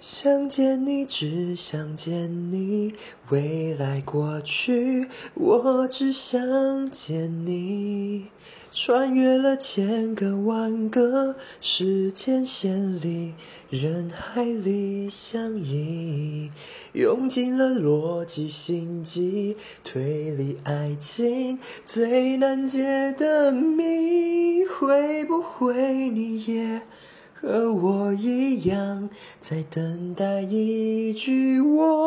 想见你，只想见你，未来过去，我只想见你。穿越了千个万个时间线里，人海里相依，用尽了逻辑、心机、推理、爱情最难解的谜，会不会你也？和我一样，在等待一句我